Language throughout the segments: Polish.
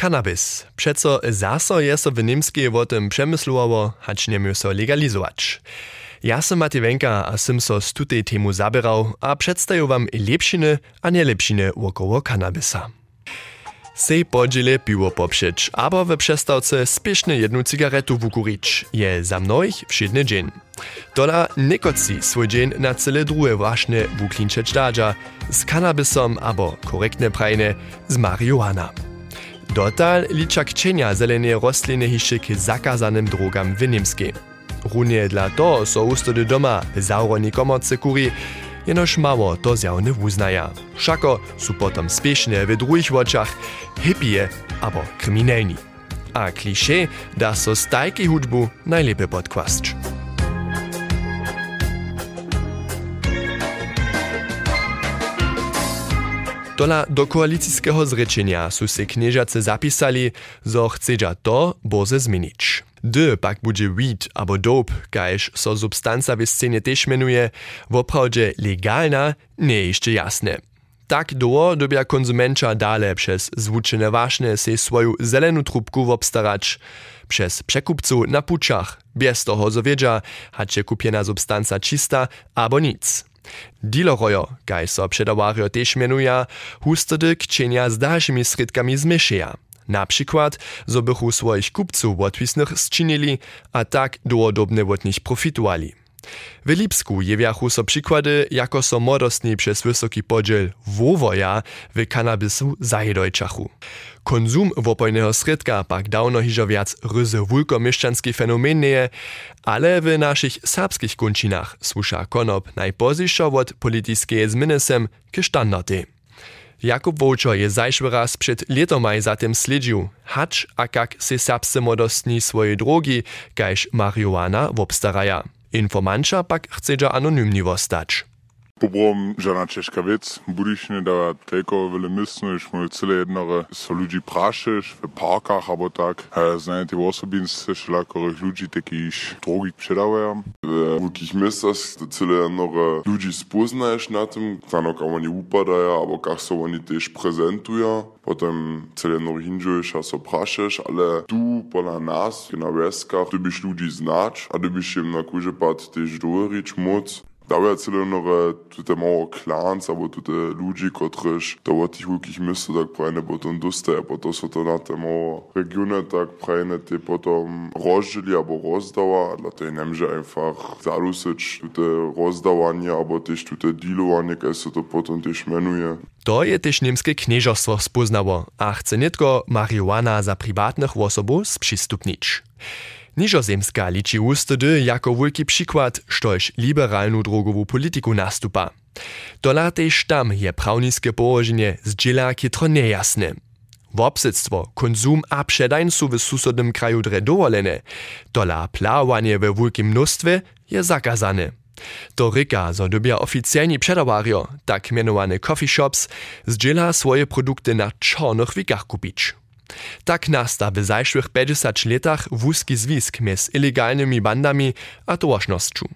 Cannabis. Przeco zaso je so w Niemskiej o tym przemyslowało, hać nie so legalizować. Ja sam Mati Wenka a sim so z tutej temu zabierał, a przedstawię wam lepšiny a nielepšiny około cannabisa. Sej podziele piwo poprzeć, abo we przestawce spieszne jedną cigaretu wukurić, je za mnoich wszedny dzień. Tola nikoci swój dzień na cele drugie właśnie wuklinczeć dadża, z cannabisom abo korektne prajne z marihuana. Dotal liczak kcienia zelenej rośliny hiszczy k zakazanym drogam w Niemskiej. Runie dla to so ustody doma w zauroni komorce kuri, jenoż mało to zjawny uznaja. Wszako są potom spieszne w drugich oczach hippie abo kryminalni. A klisze da so z tajki hudbu najlepiej podkłaszcz. Dola do koalicijskiego zrečenia su se kniežace zapisali, zo chcedža to boze zmienić. D pak bude weed abo dope, kajž so substanca w scenie też menuje, woprawdzie legalna, nie jeszcze jasne. Tak długo dobia konsumentka dale przez zwuczene ważne se swoją zeleną trubku wobstarać, przez przekupców na puczach, bez toho zo wiedzia, hacie kupiena substanca czysta abo nic. Dealerojo, kaj so przedawario też mianuja, hustody kcienia z dalszymi sredkami zmieszeja. Na przykład, zo bychu swoich kupców łatwisnych zczynili, a tak dłodobne od nich profitowali. W Lipsku jewiachu so przykłady, jako so modostni przez wysoki podziel wowoja w kanabisu zajedojczachu. Konsum wopojnego sredka pak dawno hižo viac ryzy wulkomieszczanski fenomen nie, ale w naszych serbskich kunčinach słusza konop najpozdějšo od zminesem k standardy. Jakub Wołczo je zajszły raz przed letomaj za tym hacz a kak se serbscy modostni swoje drogi, kajż marihuana wobstaraja. Informanča pak chce anonymni wostać. Pobrom žana češka vec, budišne da teko vele misno, iš mu cele jednore so ljudi prašeš v parkach abo tak, znajete osobince šlakorih ljudi, taki iš drogih předavaja. W wulkich miestach cele jednore ludzi spoznajesz na tym, tano jak oni upadają, albo jak so oni też prezentują. Potem cele jednore hinžuješ a so prašeš, ale tu pola nas, na weskach, ty byś ludzi znać, a ty byś im na kurze pad też doverić moc. Daje celo nore tute mało clans, albo tute ludzi, których do tych wielkich miast tak prajne potem dostaje, bo to są to na te mało regiony tak prajne te potem rozdzieli albo rozdała, dla tej nie może einfach zalusyć tute rozdawanie, albo też tute dealowanie, jak się to potem też menuje. To je też niemskie knieżostwo spoznało, a chce nie marihuana za prywatnych osobów sprzystupnić. Nižozemska liči ustody jako wielki przykład, štož liberalnu drogovú politiku nastupa. Dola tež tam je prawniskie położenie zdziela kitro niejasne. Wobsedztwo, konsum a przedań su w susodnym kraju dre dowolene. Dola plawanie we wielkim mnóstwie je zakazane. To ryka, zo dobia oficjalni przedawario, tak mianowane coffee shops, zdziela swoje produkty na czarnych wikach kupić. Tak nasta w zajszłych 50 latach wózki zwisk między illegalnymi bandami a tołożnością.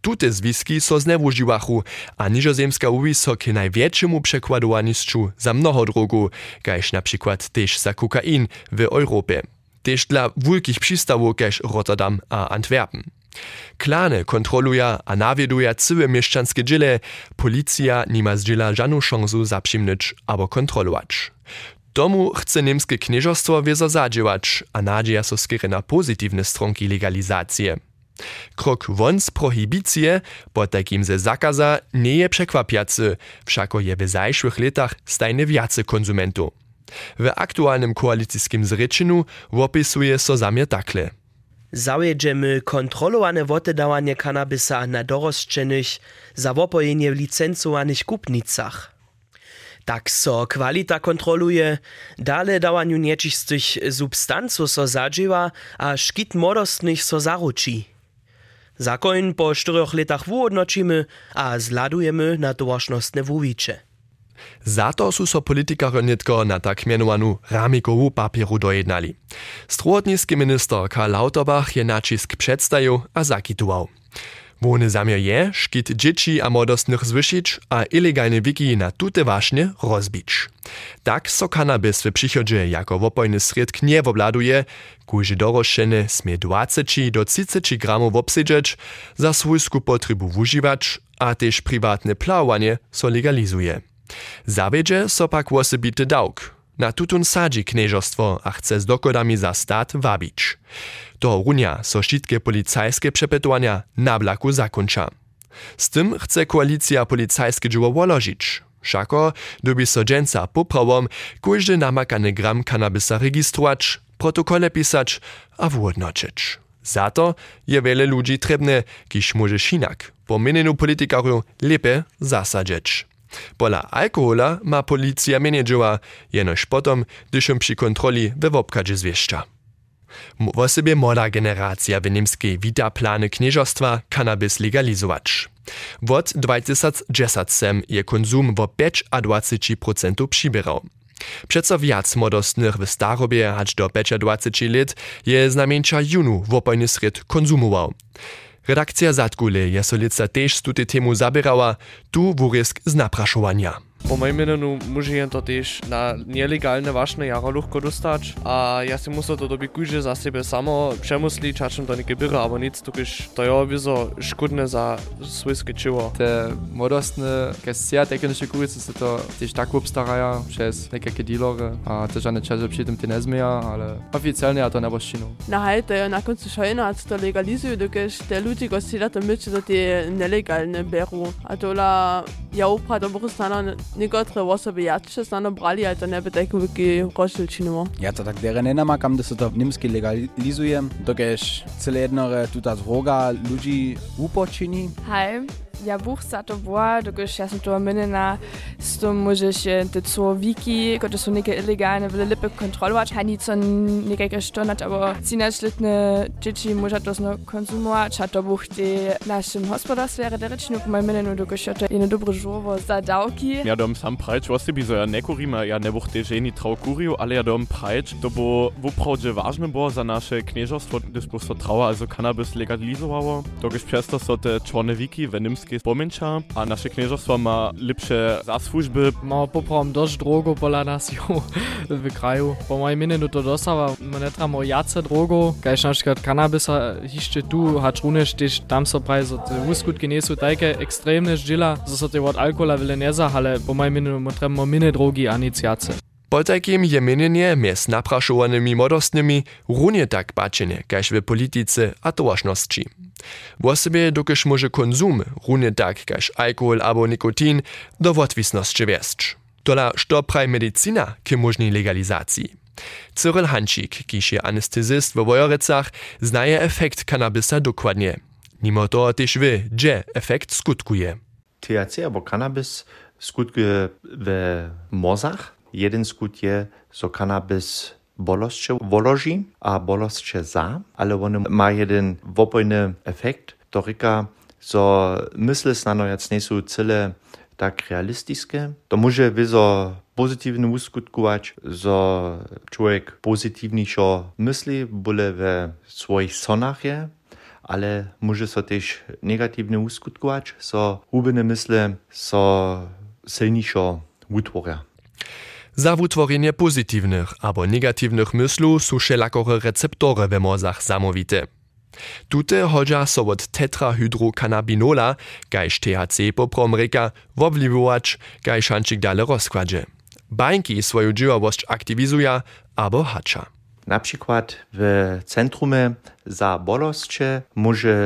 Tute zwiski so znewužiwachu, a niżozemska uwiso k największemu przekładowaniszczu za mnoho drogu, gajż na przykład też za kokain w Europie. Też dla wielkich przystawów kaž Rotterdam a Antwerpen. Klane kontroluje a nawieduje całe mieszczanskie dziele, policja nie ma zdziela żadną szansę zaprzymnyć albo kontrolować. Tomu chce niemskie knieżostwo wiezo zadziałać, a nadzieja so skiery na pozytywne stronki legalizacje. Krok won z prohibicije po takim ze zakaza nie je przekwapiacy, wszako je w zajszłych latach stajne wiace konsumentów. W aktualnym koalicyjskim zrečeniu opisuje so zamiar takle. Zawiedźemy kontrolowane wotedawanie kanabisa na dorosczenych za wopojenie w licencowanych kupnicach. tak so kvalita kontroluje, dale dawaniu niečistých substancu so zadživa a škit modostných so zaručí. Zakoń po 4 letach wyodnoczymy, a zladujemy na towarzystwne wuwicze. Za to sú so politikarjo netko na tak menovanú ramikovu papieru dojednali. Strotnícky minister Karl Lauterbach je načisk predstavil a zakitoval. Wony zamiar je, szkit dzieci a młodostnych zwyšić, a ilegalne wiki na tute właśnie rozbić. Tak so kanabis w przychodzie jako wopojny sredk nie wobladuje, kuży doroszczeny smie 20 do 30 gramów obsydzieć, za swójsku potrybu wużywać, a też prywatne plawanie so legalizuje. Zawiedzie so pak osobity dałk. Na tutun sadzi knieżostwo, a chce z dokodami za stat wabić. To runia so wszystkie policajskie przepytowania na blaku zakończa. Z tym chce koalicja policajskie dzieło wolożyć. Szako dobi so dżęca poprawom, każdy namakany gram kanabisa registrować, protokole pisać a wodnoczyć. Za to je wiele ludzi trebne, kiż może sinak, po mieniu politikaru lepiej zasadzić. Pola alkohola ma policja menedżera, jenoż potom, gdyż przy kontroli we wopkadzie zwieszcza. W sobie młoda generacja w niemskiej wita plany knieżostwa cannabis legalizować. Wot 2010 je konsum wo 5 a 20% przybierał. Przeco wiac młodostnych w starobie aż do 25 lat je znamieńcza junu wopojny sred konsumował. Redakcja Zatkule je solica też z tuty temu zabierała, tu wurisk z napraszowania. Po mojem mnenju može jen to tež na nelegalne vašne jaro lahko dostać, a ja si muszę to dobi kuže za sebe samo přemysli, čačem to neke bira, aber nic, tukiž to je vizo škodne za svojske čivo. Te modostne kestia teknische kurice se to tež tak obstaraja przez nekake dealery, a to žane čase przy tym ty nezmija, ale oficjalnie ja to nebo ščinu. Na hajte, na koncu šojna, to legalizuju, dokiž te si da to myči, to te nelegalne beru. A tola ja upravo dobro Nekatera voza bi jače znano brali, a to ne bi tako veliki rošilčinimo. Ja, to tako dere er ne namakam, da se to v Nemčiji legalizuje, dokaj je celo jedno øh, je tudi ta droga ljudi upočini. Hej. Ja buch za to była, dokud ja sam to minena, z tym możesz te co wiki, które są niekie ilegalne, wiele lipy kontrolować, a nic on niekie sztonać, aber cinaczletne dzieci może to zno konsumować, a to buch te naszym gospodarstwie rederycznym, po moim minenu, dokud ja to jedno dobre żowo za dałki. Ja dom sam prajč, osebi zo ja ne kurima, ja ne buch te ženi trau kuriju, ale ja dom prajč, to bo wuprawdzie ważne było za nasze knieżostwo, gdyż po so trała, also cannabis legalizowało, dokud przez to so te człone wiki, w jest pomięcza, a nasze knieżostwo ma lepsze zasłużby. Ma poprawom dość drogo pola nas jo w kraju. Po moim mineniu to dostawa, nie tramo jace drogo, kajś na przykład kanabisa jeszcze tu, hacz również też tam so praj, so te uskutki nie są takie ekstremne żdzila, so so te od alkohola wyle nie ale po moim mineniu my tramo mine drogi, a nic jace. Po takim je mienienie mies napraszowanymi młodostnymi runie tak baczenie, kaž w polityce a towarzności. W osobie dokyż może konsum runie tak kaž alkohol albo nikotin do wotwisności wieszcz. Tola što praj medycina k możnej legalizacji. Cyril Hančík, kiž je anestezyst w Wojorecach, znaje efekt kanabisa dokładnie. Mimo to też wie, gdzie efekt skutkuje. THC albo kanabis skutkuje w mozach, Jeden skut je, so kanabis bolosće voloži, a bolosće za, ale on ma jeden wopojny efekt, to rika, so mysle snanojac nie są cyle tak realistiskie. To może wyzo pozytywnie uskutkować, so człowiek pozytywniejszo myśli, byle we swoich sonach je, ale może so też negatywnie uskutkować, so hubene mysle so silniejszo utworia. Za wutworzenie pozytywnych albo negatywnych myslu są wszelakowe receptory we mozach zamowite. Tute hodźa so od tetrahydrocannabinola, gajż THC poprom reka, wobliwować, gajż hanczyk dale rozkładzie. Bańki swoją działałość aktywizuja albo hacza. Na przykład w centrumie za bolosće może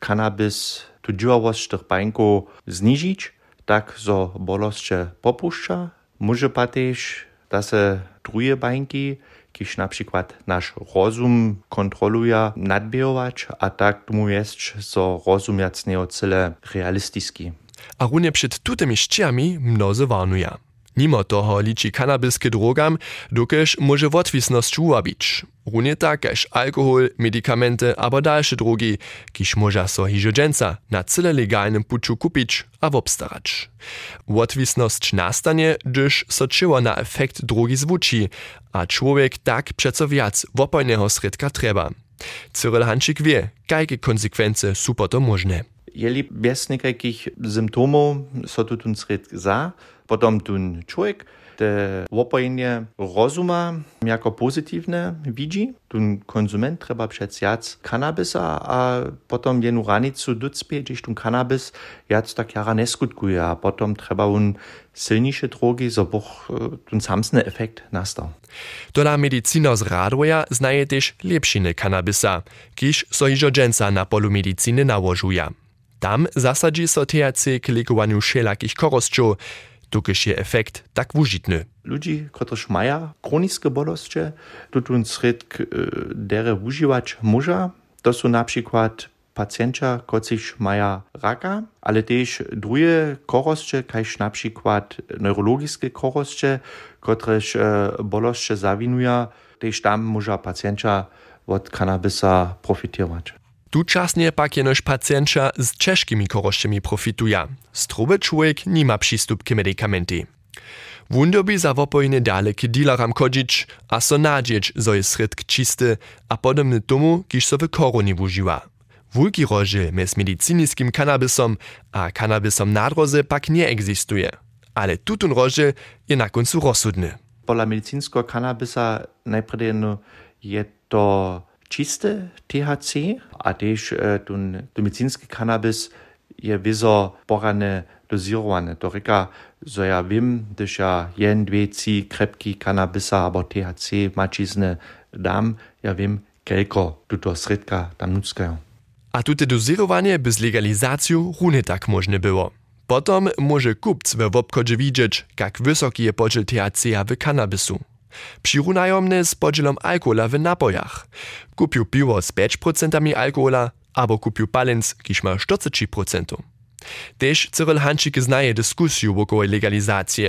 kanabis tu działałość tych bańków zniżyć, tak zo bolosće popuszcza, Może pa też, da se drugie bańki, kiż na przykład nasz rozum kontroluje, nadbierować, a tak tomu jest, so rozum jac nie cyle realistyczny. A runie przed tutymi ściami mnozy warnuje. Mimo toho liczy kanabis k drogam, dokež może wotwisność ułabić. Runie tak, kaž alkohol, medikamenty abo dalsze drogi, kiż może so hižodženca na cyle legalnym puczu kupić a wobstarać. Wotwisność nastanie, gdyż so czyło na efekt drogi zwuči, a człowiek tak przeco wiac wopojnego sredka trzeba. Cyril Hanczyk wie, jakie konsekwencje są potom możne. jeli bez nekakich symptomów, so tu tun sred za, potom tun człowiek, te łopojenie rozuma jako pozytywne widzi. Tun konsument trzeba przedsiać kanabisa, a potom jenu ranicu ducpie, gdzieś tun kanabis jac tak jara nie skutkuje, a potom trzeba un silniejsze drogi, boch tun samsny efekt nastał. Dola medicina z radwoja znaje też lepšiny kanabisa, kiż so iżo dżęca na polu medycyny nałożuje. Tam zasadzi so THC k lekowaniu wszelakich dokiż je efekt tak wužitny. Ludzi, którzy mają chroniczne bolesti, tutun sred dere używać może, to są na przykład pacjenci, którzy mają raka, ale też drugie korosće, kajż na przykład neurologiczne korosće, które bolesti zawinują, też tam może pacjenci od kanabisa profitować. Tučasnie pak jenož pacjenča z češkimi korošćemi profituja. Strobe człowiek nima przystup k medikamenty. Wundobi za wopojne dale k dealeram kodzić, a so nadzieć, zo je sredk čisty, a podobny tomu, kiż so w koroni wužiwa. Wulki rożel mes mediciniskim kanabisom a kanabisom nadroze pak nie egzistuje. Ale tutun rożel je na końcu rozsudny. Pola medicinskiego kanabisa najpierw je to čiste THC, a też e, ten medicinski cannabis je wizo porane dozirowane. To reka, że ja wiem, ja jen, dwie, trzy krepki cannabisa albo THC mačizne dam, ja wiem, kelko tuto sredka tam nuckają. A tute dozirowanie bez legalizacją runie tak było. Potom może kupc we wobchodzie widzieć, jak wysoki je podziel THC w kannabisu. Přirunajomne z podzielom alkohola w napojach. Kupił piwo z 5% alkohola, albo kupił palec, kiż ma 40%. Też Cyril Hanczyk znaje dyskusję wokoło legalizacji.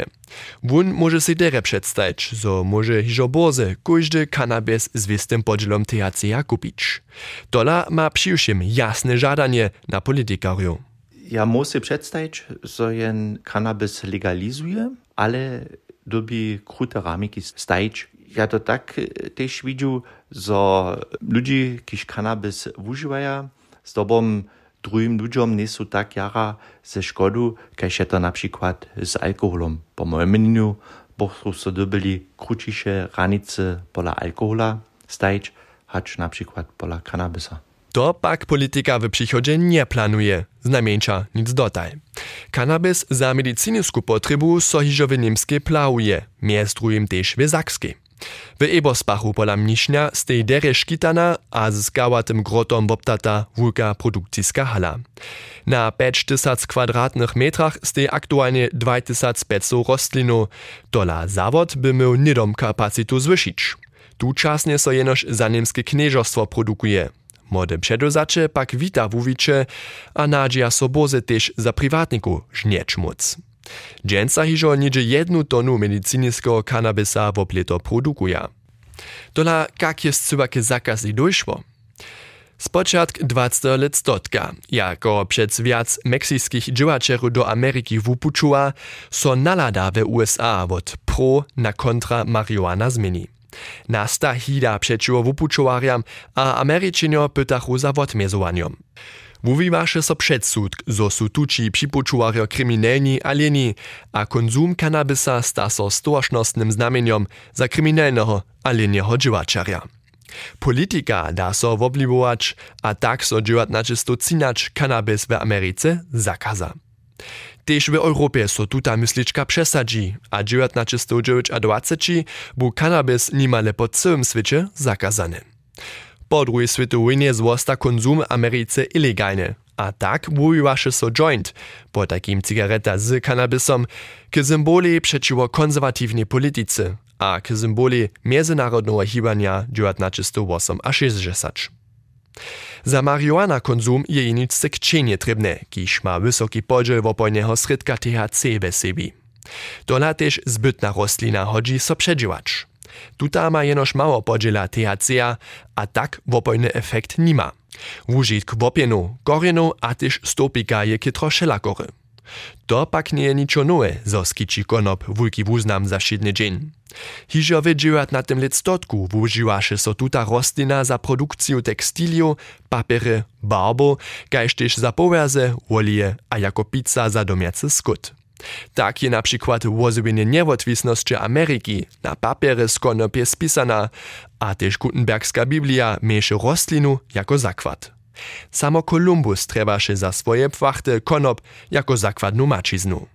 Wun może sobie dere przedstawić, że może hiżo boze każdy kanabis z wystym podzielom THC kupić. Tola ma przyjszym jasne żadanie na politykariu. Ja muszę przedstawić, że jen kanabis legalizuje, ale dobi krute ramiki stajć. Ja to tak też widzę, że ludzie, którzy kanabis używają, z tobą drugim ludziom nie są tak jara ze szkodu, jak to na przykład z alkoholem. Po moim mnieniu, bo so dobili krótsze ranice pola alkohola stajć, hacz na przykład pola kanabisa. To pak polityka w przychodzie nie planuje, znamieńcza nic dotaj. Kanabis za medycynisku potrebu so hižo w niemskie plałuje, między drugim też w zakskiej. W Eberspachu pola mnisznia stej dere szkitana, a z skałatym grotom woptata wulka produkcyjska hala. Na 5000 kwadratnych metrach stej aktualnie 2500 rostlinu, dola zawod by miał nidom kapacitu zwyšić. Tu czasnie so jenoż za niemskie knieżostwo produkuje. Młode przedozacze pak wita wuwicze, a nadzieja soboze też za prywatniku żnieć móc. Dżęca hiżo niedzie jednu tonu medycyniskiego kanabisa w oplieto produkuje. Dola jak jest cywakie zakaz i dojszło? Spočatk 20 let stotka, jako před viac meksijskich dživačerů do Ameriky wupučuła, so nalada w USA od pro na kontra marihuana zmieni. Nasta hida przeciwo wupučowarjam, a Ameryczynio pytachu za odmiezowaniem. Wuwiwaše so předsud, zo su tuči připučuwario kryminelni alieni, a konzum kanabisa sta so stołašnostnym znamieniem za kryminalnego alieniego dživačarja. Politika da so wobliwować, a tak so dživat načisto cinać kanabis w Ameryce zakaza. Tež w Europie so tuta mysliczka przesadzi, a 1920 a 20 był kanabis nimale po całym świecie zakazany. Po drugiej światowej wojnie zwosta konsum w Ameryce ilegalny, a tak wujiwaše so joint, po takim cigareta z kanabisom, k symboli przeciwko konserwatywnej polityce, a k symboli międzynarodnego hibania 1908 a 60. Za marihuana konzum je nic sekčenie trebne, kiž ma wysoki podziel wopojnego sredka THC we sebi. Dola też zbytna roslina hodzi so przedziłacz. Tuta ma jenoż mało podziela THC, a tak wopojny efekt nima. Wužitk wopienu, korenu a też stopika je kytro šelakory. To pak nie je niczo nowe, zo skiči konop wulki wuznam za šidny dzień. Hižo wiedzieć na tym lectotku wužiwaše so tuta rostlina za produkciju tekstiliu, papiery, barbo, kaž tež za powerze, olije a jako pizza za domiacy skut. Tak je na przykład wozobienie niewotwisności Ameryki na papierze z konopie spisana, a też Gutenbergska Biblia mieszy rostlinu jako zakład. Samo Kolumbus trebaše za swoje płachte konop jako zakładnu maciznu.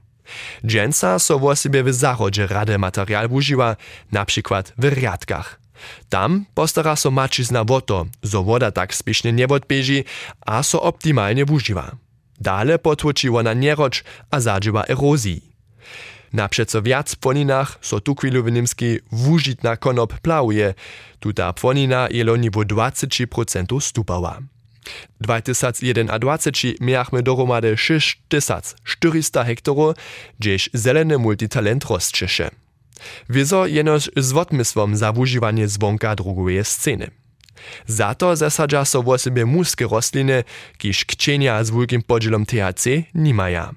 Dżęca so wo sobie w zachodzie rade materiał używa, na przykład w riadkach. Tam postara so macizna o to, zo woda tak spiesznie nie odbieży, a so optimalnie używa. Dale potłoči ona nieroč a zadživa erozji. Na přeco viac płoninach so tu chwilu w Nimski wužitna konop plawuje, tuta płonina je loni wo 20% stupała. 2021 miachmy dohromady 6400 hektarów, gdzieś zeleny multitalent rozczysze. Wieso jenoż z odmysłom za wużywanie zwonka drugowej sceny. Za to zasadza so wo sobie muskie rosliny, kiż kcienia z wielkim podzielom THC nimaja.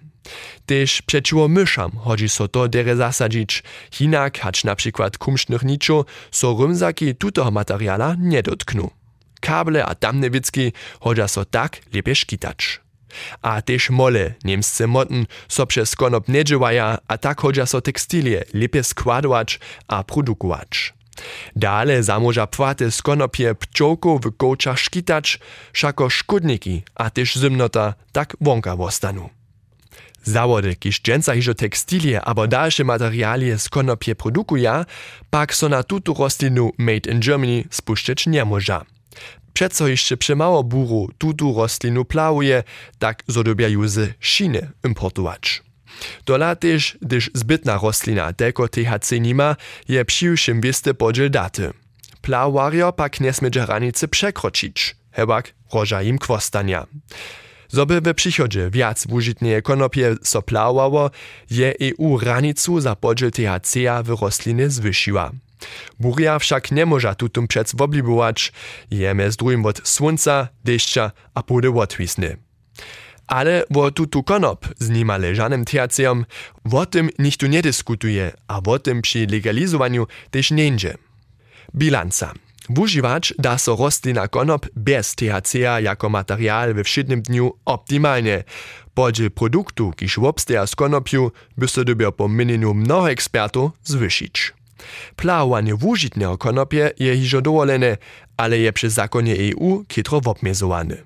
Tež przeciwko myszam chodzi so to dere zasadzić, hinak hacz na przykład kumsznych niczo, so rymzaki tutoho materiala nie dotknu. Kable a tamne wicki chodzi so tak lepiej szkitać. A też mole, niemscy motten, so przez konop nie a tak chodzi so tekstilie lepiej składować a produkować. Dale zamoža płate z konopie pčołku w kołczach szkitać, szako szkudniki, a też zymnota tak wonka wostanu. Zawody, kiż dżęca hižo tekstilie abo dalsze materialie z konopie produkuja, pak so na tutu roslinu Made in Germany spuszczeć nie może. Przeco jeszcze przemało buru tutu roslinu plałuje, tak zodobiają z Chiny importować. Dola też, gdyż zbytna roslina tylko THC nima, je przyjszym wiesty podziel daty. Plawario pak nie smiedzie granicy przekroczyć, hebak roża im kwostania. Zoby we przychodzie wiac wużytnie konopie so plawało, je EU granicu za podziel THC w rosliny zwysiła. Buria nie może tutum przec woblibować, jeme z drugim od słońca, deszcza a pody odwisny. Ale wo tutu konop z nima leżanym THC-om, o tym nikt tu nie dyskutuje, a o tym przy legalizowaniu też nie. Bilanca. Wużywacz da so roslina konop bez THC-a jako materiał we wszednym dniu optimalnie. Podziel produktu, kiż obsteja z konopiu, by so dobiał po minimum mnoho ekspertów. Plawowanie wužitnego konopie je hižo dowolene, ale je przy zakonie EU kitro obmiezowane.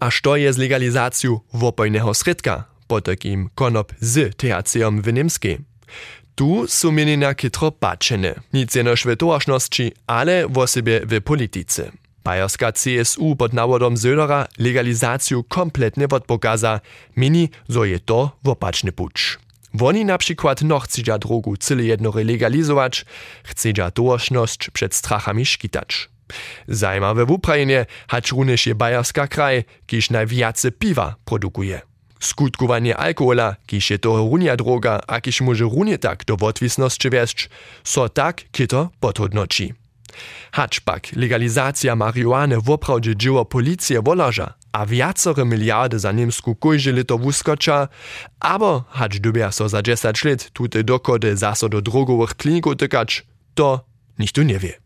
A što je z legalizaciju wopojnego sredka, po takim konop z THC-om w Niemskiej? Tu są mienienia kitro paczene, nic jenoż w towarzności, ale w osobie w polityce. Bajerska CSU pod nawodom Södera legalizaciju kompletnie odpokaza, mini, zo je to wopaczny pucz. Woni na przykład no chcedza drogu cyle jedno legalizować, chcedza towarzność przed strachami szkitać. Zajmawe w Ukrainie hacz również je Bajerska kraj, kiż najwiace piwa produkuje. Skutkowanie alkohola, kiż je to runia droga, a kiż może runie tak do odwisności wieść, so tak kito podhodnoci. Haczpak legalizacja marihuany woprawdzie dzieło policję wolarza, a wiacore miliardy za Niemsku kojże lito wuskocza, abo hacz dubia so za 10 lat tutaj dokody zaso do drogowych kliników tykać, to nikt tu nie wie.